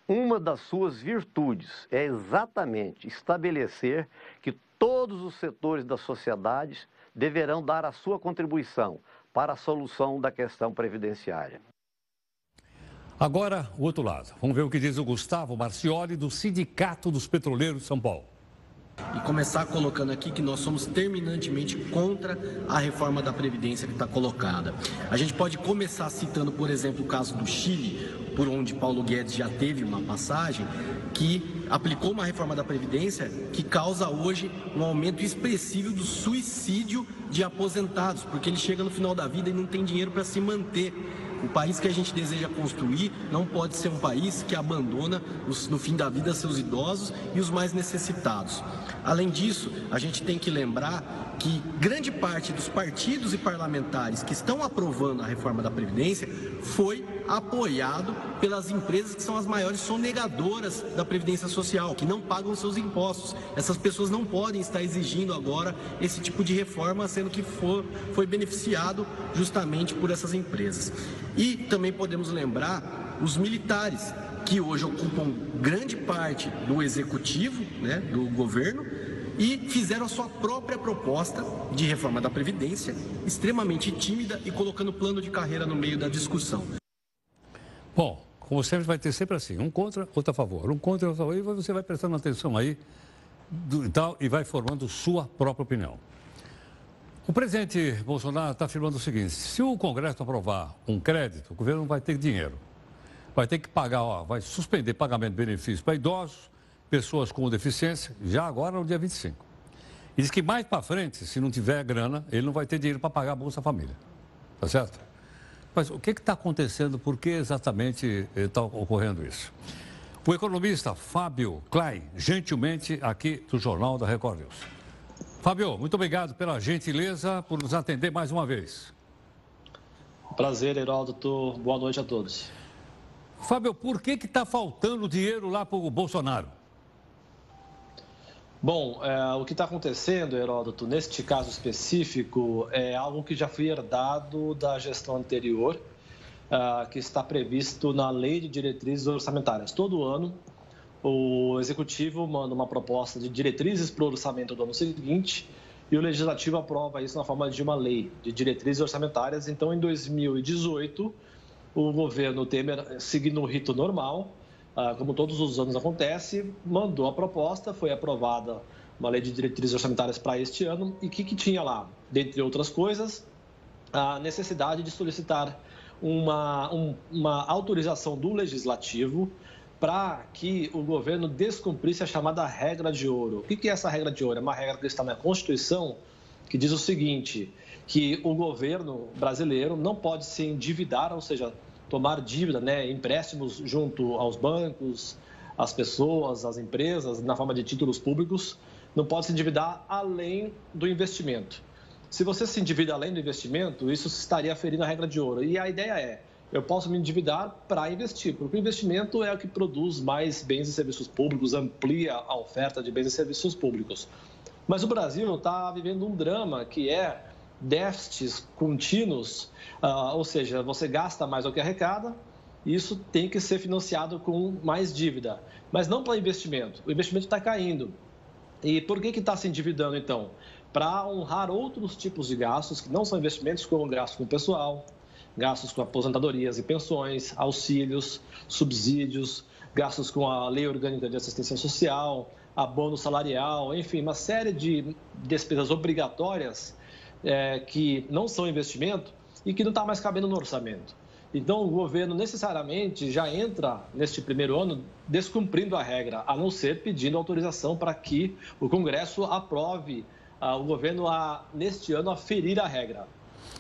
Uma das suas virtudes é exatamente estabelecer que todos os setores da sociedade deverão dar a sua contribuição para a solução da questão previdenciária. Agora, o outro lado. Vamos ver o que diz o Gustavo Marcioli, do Sindicato dos Petroleiros de São Paulo e começar colocando aqui que nós somos terminantemente contra a reforma da Previdência que está colocada. A gente pode começar citando, por exemplo, o caso do Chile, por onde Paulo Guedes já teve uma passagem, que aplicou uma reforma da Previdência que causa hoje um aumento expressivo do suicídio de aposentados, porque ele chega no final da vida e não tem dinheiro para se manter O país que a gente deseja construir não pode ser um país que abandona, os, no fim da vida, seus idosos e os mais necessitados. Além disso, a gente tem que lembrar que grande parte dos partidos e parlamentares que estão aprovando a reforma da Previdência foi apoiado pelas empresas que são as maiores sonegadoras da Previdência Social, que não pagam seus impostos. Essas pessoas não podem estar exigindo agora esse tipo de reforma, sendo que for, foi beneficiado justamente por essas empresas. E também podemos lembrar os militares, que hoje ocupam grande parte do executivo, né, do governo, e fizeram a sua própria proposta de reforma da Previdência, extremamente tímida e colocando plano de carreira no meio da discussão. Bom, como sempre, vai ter sempre assim, um contra, outro a favor, um contra, outro a favor, e você vai prestando atenção aí do, e tal, e vai formando sua própria opinião. O presidente Bolsonaro está afirmando o seguinte: se o Congresso aprovar um crédito, o governo vai ter dinheiro. Vai ter que pagar, ó, vai suspender pagamento de benefícios para idosos, pessoas com deficiência, já agora no dia 25. E diz que mais para frente, se não tiver grana, ele não vai ter dinheiro para pagar a Bolsa Família. Tá certo? Mas o que está acontecendo? Por que exatamente está ocorrendo isso? O economista Fábio Klein, gentilmente aqui do Jornal da Record News. Fábio, muito obrigado pela gentileza por nos atender mais uma vez. Prazer, Heraldo. Boa noite a todos. Fábio, por que está faltando dinheiro lá para o Bolsonaro? Bom, é, o que está acontecendo, Heródoto, neste caso específico, é algo que já foi herdado da gestão anterior, é, que está previsto na Lei de Diretrizes Orçamentárias. Todo ano, o Executivo manda uma proposta de diretrizes para o orçamento do ano seguinte e o Legislativo aprova isso na forma de uma lei de diretrizes orçamentárias. Então, em 2018, o governo Temer, seguindo o rito normal, ah, como todos os anos acontece, mandou a proposta, foi aprovada uma lei de diretrizes orçamentárias para este ano e o que, que tinha lá? Dentre outras coisas, a necessidade de solicitar uma, um, uma autorização do legislativo para que o governo descumprisse a chamada regra de ouro. O que é essa regra de ouro? É uma regra que está na Constituição que diz o seguinte, que o governo brasileiro não pode se endividar, ou seja, tomar dívida, né, empréstimos junto aos bancos, às pessoas, às empresas, na forma de títulos públicos, não pode se endividar além do investimento. Se você se endivida além do investimento, isso estaria ferindo a regra de ouro. E a ideia é, eu posso me endividar para investir, porque o investimento é o que produz mais bens e serviços públicos, amplia a oferta de bens e serviços públicos. Mas o Brasil está vivendo um drama que é déficits contínuos, uh, ou seja, você gasta mais do que arrecada, isso tem que ser financiado com mais dívida, mas não para investimento. O investimento está caindo. E por que está se endividando, então? Para honrar outros tipos de gastos que não são investimentos, como gastos com pessoal, gastos com aposentadorias e pensões, auxílios, subsídios, gastos com a Lei Orgânica de Assistência Social, abono salarial, enfim, uma série de despesas obrigatórias é, que não são investimento e que não está mais cabendo no orçamento. Então, o governo necessariamente já entra neste primeiro ano descumprindo a regra, a não ser pedindo autorização para que o Congresso aprove ah, o governo a, neste ano a ferir a regra.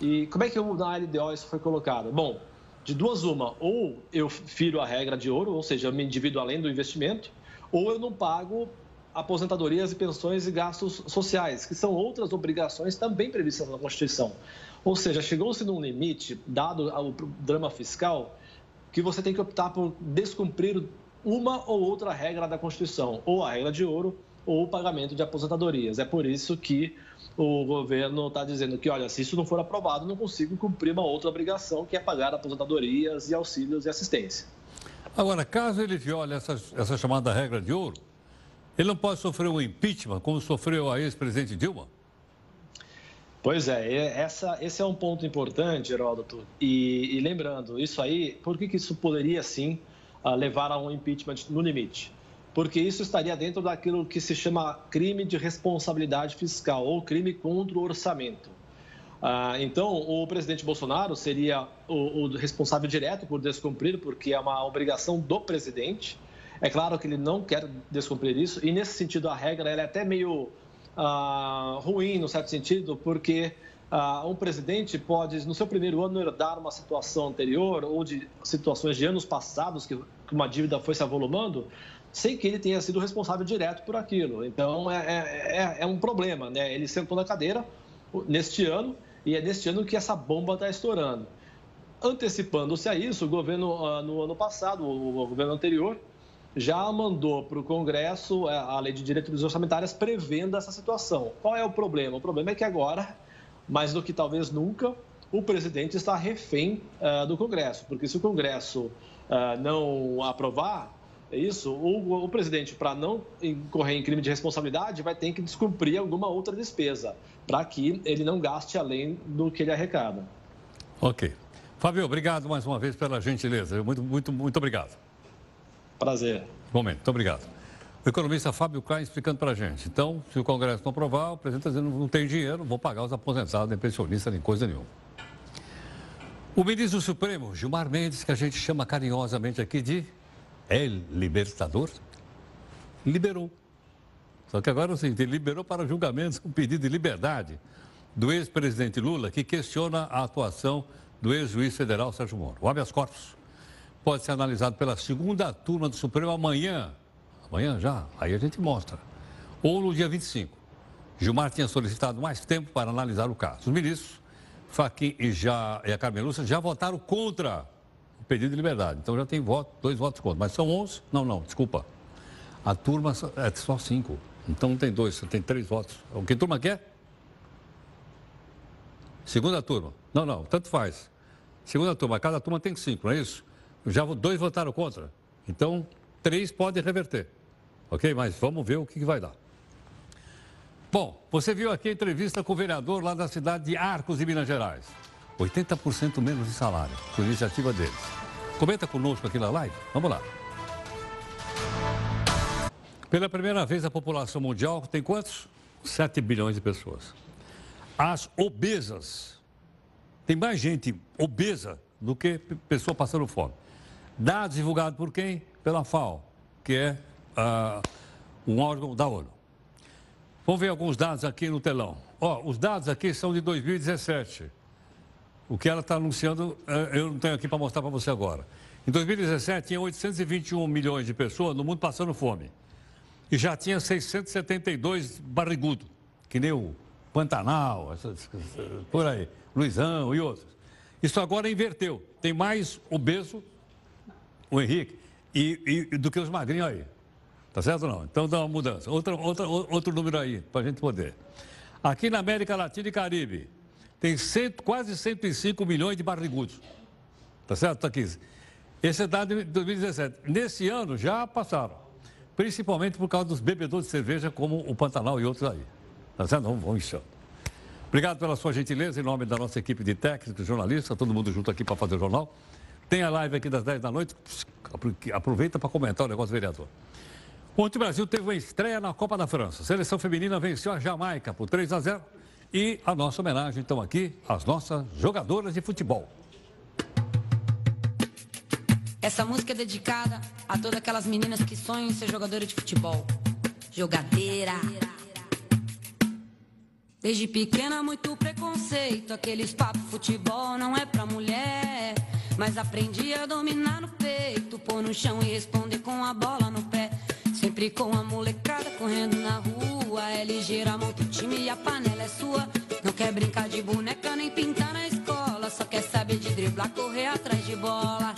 E como é que na LDO isso foi colocado? Bom, de duas uma, ou eu firo a regra de ouro, ou seja, eu me endivido além do investimento, ou eu não pago aposentadorias e pensões e gastos sociais, que são outras obrigações também previstas na Constituição. Ou seja, chegou-se num limite, dado o drama fiscal, que você tem que optar por descumprir uma ou outra regra da Constituição, ou a regra de ouro, ou o pagamento de aposentadorias. É por isso que o governo está dizendo que, olha, se isso não for aprovado, não consigo cumprir uma outra obrigação, que é pagar aposentadorias e auxílios e assistência. Agora, caso ele viole essa, essa chamada regra de ouro, ele não pode sofrer um impeachment, como sofreu a ex-presidente Dilma? Pois é, essa, esse é um ponto importante, Heródoto. E, e lembrando, isso aí, por que, que isso poderia sim ah, levar a um impeachment no limite? Porque isso estaria dentro daquilo que se chama crime de responsabilidade fiscal ou crime contra o orçamento. Ah, então, o presidente Bolsonaro seria o, o responsável direto por descumprir, porque é uma obrigação do presidente. É claro que ele não quer descumprir isso, e nesse sentido a regra é até meio ah, ruim, no certo sentido, porque ah, um presidente pode, no seu primeiro ano, herdar uma situação anterior ou de situações de anos passados que uma dívida foi se avolumando, sem que ele tenha sido responsável direto por aquilo. Então, é, é, é, é um problema, né? Ele sentou na cadeira neste ano e é neste ano que essa bomba está estourando. Antecipando-se a isso, o governo, ah, no ano passado, o governo anterior, já mandou para o Congresso é, a lei de diretrizes orçamentárias prevendo essa situação. Qual é o problema? O problema é que agora, mais do que talvez nunca, o presidente está refém uh, do Congresso, porque se o Congresso uh, não aprovar isso, o, o presidente, para não incorrer em crime de responsabilidade, vai ter que descumprir alguma outra despesa, para que ele não gaste além do que ele arrecada. Ok. Fábio, obrigado mais uma vez pela gentileza. Muito, muito, muito obrigado. Prazer. Momento, muito obrigado. O economista Fábio Klein explicando para a gente. Então, se o Congresso não aprovar, o presidente está dizendo não tem dinheiro, vou pagar os aposentados, pensionistas, nem coisa nenhuma. O ministro do Supremo, Gilmar Mendes, que a gente chama carinhosamente aqui de El Libertador, liberou. Só que agora é o seguinte, ele liberou para julgamentos com pedido de liberdade do ex-presidente Lula, que questiona a atuação do ex-juiz federal Sérgio Moro. O habeas corpus pode ser analisado pela segunda turma do Supremo amanhã. Amanhã já? Aí a gente mostra. Ou no dia 25. Gilmar tinha solicitado mais tempo para analisar o caso. Os ministros, Faquim e, já, e a Carmen Lúcia, já votaram contra o pedido de liberdade. Então já tem voto, dois votos contra. Mas são 11? Não, não, desculpa. A turma é só cinco. Então não tem dois, tem três votos. O que turma quer? Segunda turma. Não, não, tanto faz. Segunda turma, cada turma tem cinco, não é isso? Já dois votaram contra. Então, três podem reverter. Ok? Mas vamos ver o que, vai dar. Bom, você viu aqui a entrevista com o vereador lá da cidade de Arcos, em Minas Gerais. 80% menos de salário, por iniciativa deles. Comenta conosco aqui na live. Vamos lá. Pela primeira vez, a população mundial tem quantos? 7 bilhões de pessoas. As obesas. Tem mais gente obesa do que pessoa passando fome. Dados divulgados por quem? Pela FAO, que é uh, um órgão da ONU. Vamos ver alguns dados aqui no telão. Os dados aqui são de 2017. O que ela está anunciando, uh, eu não tenho aqui para mostrar para você agora. Em 2017, tinha 821 milhões de pessoas no mundo passando fome. E já tinha 672 barrigudo, que nem o Pantanal, por aí, Luizão e outros. Isso agora inverteu. Tem mais obeso o Henrique, e, e, do que os magrinhos aí. Tá certo ou não? Então dá uma mudança. Outra, outra, outro número aí, para a gente poder. Aqui na América Latina e Caribe, tem cento, quase 105 milhões de barrigudos. Tá certo, Taquise? Esse é dado de 2017. Nesse ano já passaram. Principalmente por causa dos bebedores de cerveja, como o Pantanal e outros aí. Tá certo? Vamos, vamos enxando. Obrigado pela sua gentileza, em nome da nossa equipe de técnicos, jornalistas, todo mundo junto aqui para fazer o jornal. Tem a live aqui das 10 da noite. Aproveita para comentar o negócio do vereador. Ontem o Brasil teve uma estreia na Copa da França. A seleção feminina venceu a Jamaica por 3 a 0. E a nossa homenagem, então, aqui, às nossas jogadoras de futebol. Essa música é dedicada a todas aquelas meninas que sonham em ser jogadora de futebol. Jogadeira. Desde pequena, muito preconceito. Aqueles papos futebol não é pra mulher. Mas aprendi a dominar no peito, pôr no chão e responder com a bola no pé. Sempre com a molecada correndo na rua. É ligeira, monta o time e a panela é sua. Não quer brincar de boneca nem pintar na escola. Só quer saber de driblar, correr atrás de bola.